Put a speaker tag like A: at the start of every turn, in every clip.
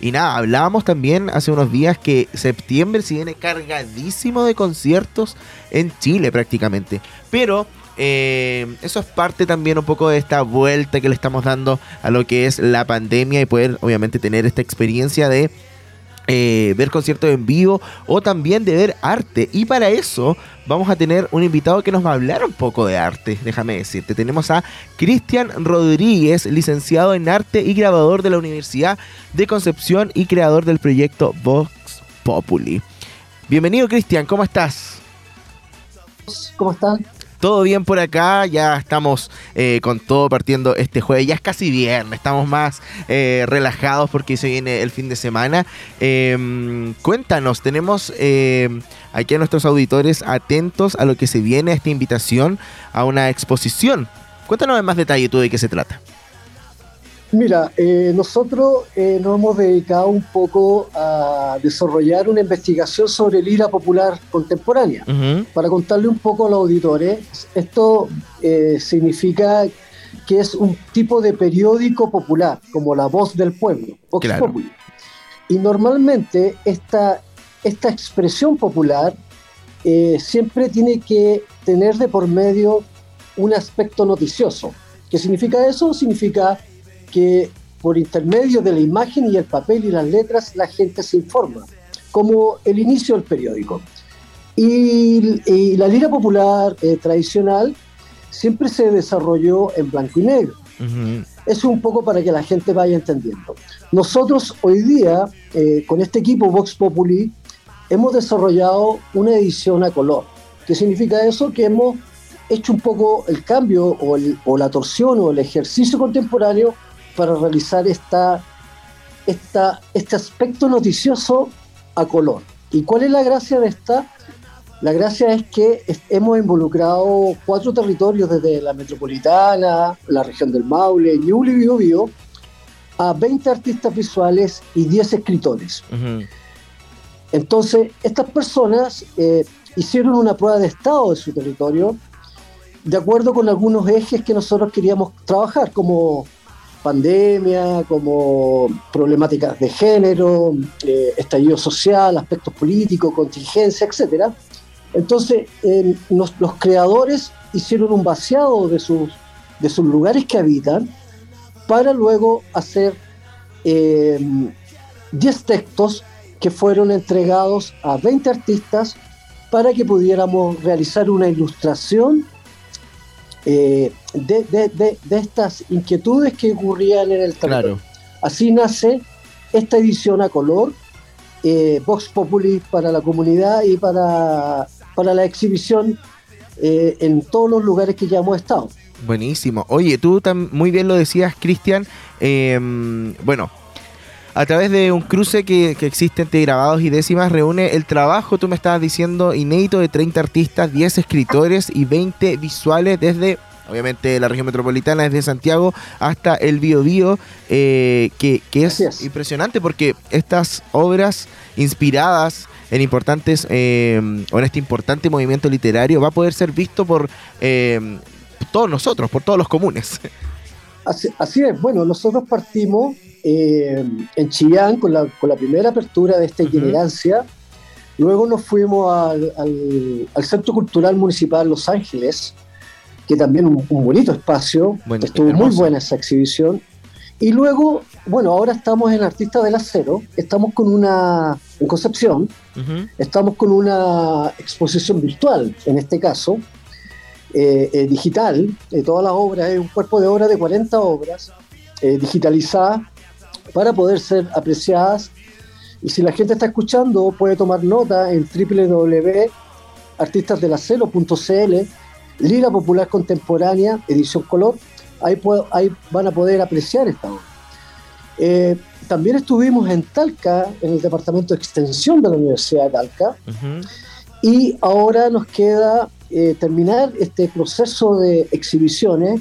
A: Y nada, hablábamos también hace unos días que septiembre se viene cargadísimo de conciertos en Chile prácticamente. Pero eh, eso es parte también un poco de esta vuelta que le estamos dando a lo que es la pandemia y poder obviamente tener esta experiencia de eh, ver conciertos en vivo o también de ver arte. Y para eso vamos a tener un invitado que nos va a hablar un poco de arte, déjame decirte. Tenemos a Cristian Rodríguez, licenciado en arte y grabador de la Universidad de Concepción y creador del proyecto Vox Populi. Bienvenido Cristian, ¿cómo estás?
B: ¿Cómo están?
A: Todo bien por acá, ya estamos eh, con todo partiendo este jueves, ya es casi viernes, estamos más eh, relajados porque se viene el fin de semana. Em, cuéntanos, tenemos em, aquí a nuestros auditores atentos a lo que se viene, a esta invitación a una exposición. Cuéntanos en más detalle tú de qué se trata.
B: Mira, eh, nosotros eh, nos hemos dedicado un poco a desarrollar una investigación sobre el ira popular contemporánea. Para contarle un poco a los auditores, esto eh, significa que es un tipo de periódico popular, como la voz del pueblo, Vox Y normalmente esta, esta expresión popular siempre tiene que tener de por medio un aspecto noticioso. ¿Qué significa eso? Significa que por intermedio de la imagen y el papel y las letras la gente se informa, como el inicio del periódico. Y, la lira popular eh, tradicional siempre se desarrolló en blanco y negro. Es un poco para que la gente vaya entendiendo. Nosotros hoy día, eh, con este equipo Vox Populi, hemos desarrollado una edición a color. ¿Qué significa eso? Que hemos hecho un poco el cambio o, o la torsión o el ejercicio contemporáneo para realizar esta, esta, este aspecto noticioso a color. ¿Y cuál es la gracia de esta? La gracia es que hemos involucrado cuatro territorios desde la metropolitana, la región del Maule, Ñuble y Biobío, a 20 artistas visuales y 10 escritores. Entonces, estas personas eh, hicieron una prueba de estado de su territorio de acuerdo con algunos ejes que nosotros queríamos trabajar, como pandemia, como problemáticas de género, eh, estallido social, aspectos políticos, contingencia, etc. Entonces, los creadores hicieron un vaciado de sus, de sus lugares que habitan para luego hacer 10 eh, textos que fueron entregados a 20 artistas para que pudiéramos realizar una ilustración eh, de, estas inquietudes que ocurrían en el territorio. Así nace esta edición a color, eh, Vox Populi para la comunidad y para, para la exhibición eh, en todos los lugares que ya hemos estado.
A: Buenísimo. Oye, tú muy bien lo decías, Cristian. Em, bueno, a través de un cruce que, que, existe entre grabados y décimas, reúne el trabajo, tú me estabas diciendo, inédito de 30 artistas, 10 escritores y 20 visuales desde obviamente la región metropolitana desde Santiago hasta el Bío Bío, eh, que, es impresionante porque estas obras inspiradas en importantes eh, o en este importante movimiento literario va a poder ser visto por eh, todos nosotros, por todos los comunes.
B: Así, es, bueno, nosotros partimos en Chillán con la, con la, primera apertura de esta itinerancia. Luego nos fuimos al, al, Centro Cultural Municipal Los Ángeles, que también un, un bonito espacio. Estuvo muy buena esa exhibición. Y luego, bueno, ahora estamos en Artista del Acero, estamos con una, en Concepción, estamos con una exposición virtual, en este caso, eh, eh, digital, de todas las obras, es un cuerpo de obras de 40 obras, eh, digitalizadas, para poder ser apreciadas. Y si la gente está escuchando, puede tomar nota en www.artistasdelacero.cl, Lira Popular Contemporánea, edición color, ahí, ahí van a poder apreciar esta obra. Eh, también estuvimos en Talca, en el Departamento de Extensión de la Universidad de Talca, y ahora nos queda eh, terminar este proceso de exhibiciones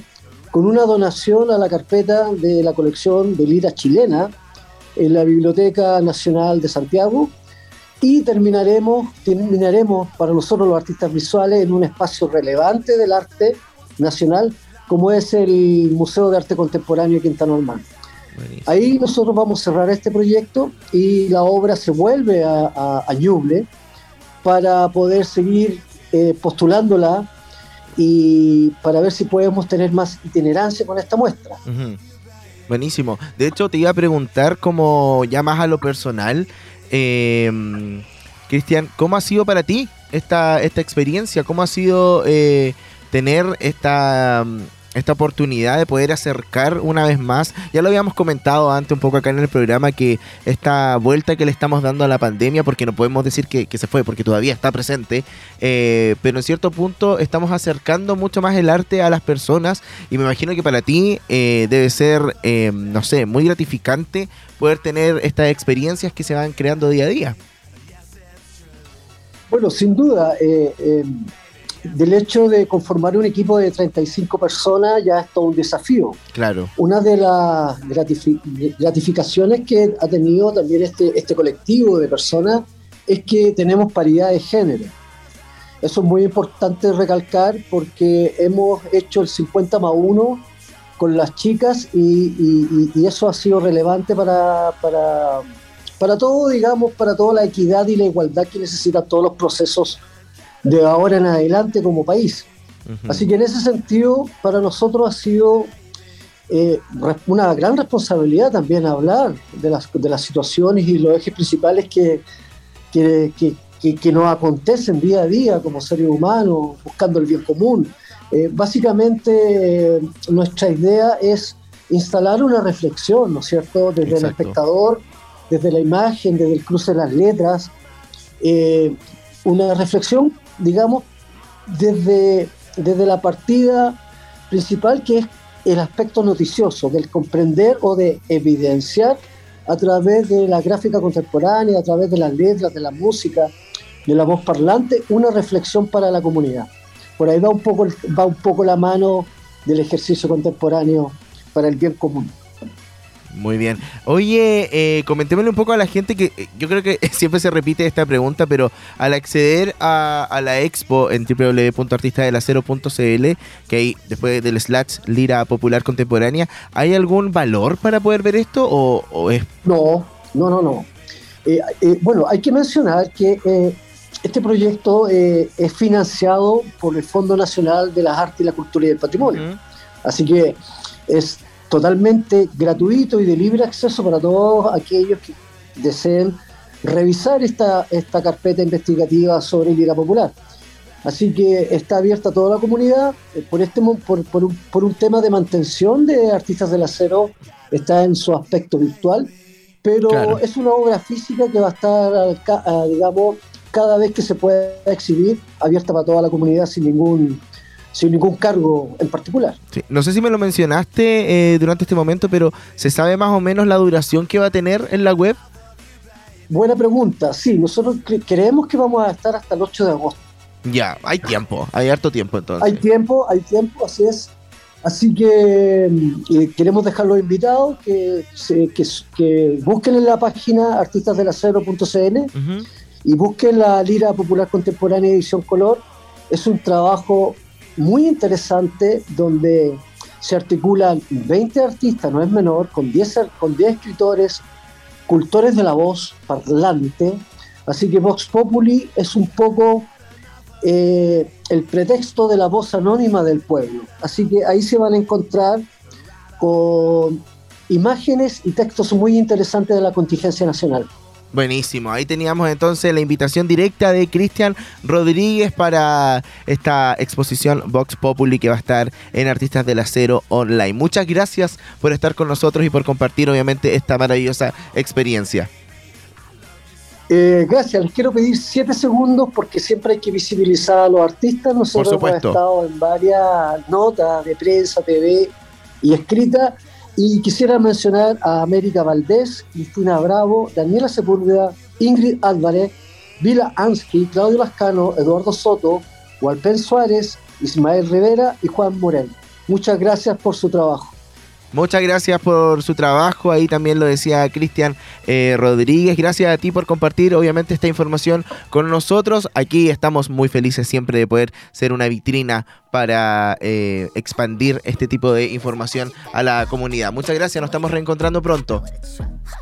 B: con una donación a la carpeta de la colección de lira chilena en la Biblioteca Nacional de Santiago y terminaremos, terminaremos para nosotros los artistas visuales en un espacio relevante del arte nacional como es el Museo de Arte Contemporáneo de Quintana Normal. Ahí nosotros vamos a cerrar este proyecto y la obra se vuelve a, a, Ñuble para poder seguir eh, postulándola y para ver si podemos tener más itinerancia con esta muestra.
A: Buenísimo. De hecho, te iba a preguntar como ya más a lo personal, eh, Cristian, ¿cómo ha sido para ti esta, esta experiencia? ¿Cómo ha sido eh, tener esta, esta oportunidad de poder acercar una vez más? Ya lo habíamos comentado antes un poco acá en el programa que esta vuelta que le estamos dando a la pandemia, porque no podemos decir que, se fue, porque todavía está presente, eh, pero en cierto punto estamos acercando mucho más el arte a las personas y me imagino que para ti eh, debe ser, no sé, muy gratificante poder tener estas experiencias que se van creando día a día.
B: Bueno, sin duda, eh, eh, del hecho de conformar un equipo de 35 personas ya es todo un desafío.
A: Claro.
B: Una de las gratificaciones que ha tenido también este, este colectivo de personas es que tenemos paridad de género. Eso es muy importante recalcar porque hemos hecho el 50 más 1 con las chicas y, y eso ha sido relevante para, para para todo, digamos, para toda la equidad y la igualdad que necesitan todos los procesos de ahora en adelante como país. Así que en ese sentido, para nosotros ha sido eh, una gran responsabilidad también hablar de las, de las situaciones y los ejes principales que, que, que, nos acontecen día a día como seres humanos, buscando el bien común. Eh, básicamente, eh, nuestra idea es instalar una reflexión, ¿no es cierto?, desde el espectador desde la imagen, desde el cruce de las letras, eh, una reflexión, digamos, desde, desde la partida principal que es el aspecto noticioso, del comprender o de evidenciar a través de la gráfica contemporánea, a través de las letras, de la música, de la voz parlante, una reflexión para la comunidad. Por ahí va un poco, va un poco la mano del ejercicio contemporáneo para el bien común.
A: Muy bien. Oye, eh, comentémosle un poco a la gente que eh, yo creo que siempre se repite esta pregunta, pero al acceder a, la expo en www.artistadelacero.cl, que hay después del slash Lira Popular Contemporánea, ¿hay algún valor para poder ver esto o, es...?
B: No, no, no, no. Eh, eh, bueno, hay que mencionar que este proyecto es financiado por el Fondo Nacional de las Artes y la Cultura y el Patrimonio. Así que es totalmente gratuito y de libre acceso para todos aquellos que deseen revisar esta, esta carpeta investigativa sobre Liga Popular. Así que está abierta a toda la comunidad. Eh, por, este, por, por, un, por un tema de mantención de Artistas del Acero, está en su aspecto virtual, pero es una obra física que va a estar, digamos, cada vez que se pueda exhibir, abierta para toda la comunidad sin ningún sin ningún cargo en particular.
A: No sé si me lo mencionaste eh, durante este momento, pero ¿se sabe más o menos la duración que va a tener en la web?
B: Buena pregunta, sí, nosotros creemos que vamos a estar hasta el 8 de agosto.
A: Ya, hay tiempo, hay harto tiempo entonces.
B: Hay tiempo, hay tiempo, así es. Así que mm, queremos dejarlos invitados que, que, que, busquen en la página artistasdelacero.cl y busquen la Lira Popular Contemporánea Edición Color. Es un trabajo muy interesante donde se articulan 20 artistas, no es menor, con 10, con 10 escritores, cultores de la voz parlante. Así que Vox Populi es un poco eh, el pretexto de la voz anónima del pueblo. Así que ahí se van a encontrar con imágenes y textos muy interesantes de la contingencia nacional.
A: Buenísimo, ahí teníamos entonces la invitación directa de Cristian Rodríguez para esta exposición Vox Populi que va a estar en Artistas del Acero Online. Muchas gracias por estar con nosotros y por compartir obviamente esta maravillosa experiencia.
B: Eh, gracias, les quiero pedir siete segundos porque siempre hay que visibilizar a los artistas. Nosotros hemos estado en varias notas de prensa, TV y escrita y quisiera mencionar a América Valdés, Cristina Bravo, Daniela Sepúlveda, Ingrid Álvarez, Vila Ansky, Claudio Lascano, Eduardo Soto, Walpen Suárez, Ismael Rivera y Juan Morel. Muchas gracias por su trabajo.
A: Muchas gracias por su trabajo. Ahí también lo decía Cristian eh, Rodríguez. Gracias a ti por compartir, obviamente, esta información con nosotros. Aquí estamos muy felices siempre de poder ser una vitrina para eh, expandir este tipo de información a la comunidad. Muchas gracias, nos estamos reencontrando pronto.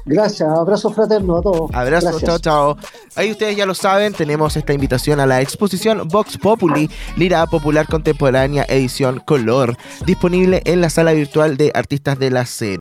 B: Gracias, abrazo fraterno a todos.
A: Abrazo, chao, chao. Ahí ustedes ya lo saben, tenemos esta invitación a la exposición Vox Populi, Lira Popular Contemporánea Edición Color, disponible en la sala virtual de artistas de la serie.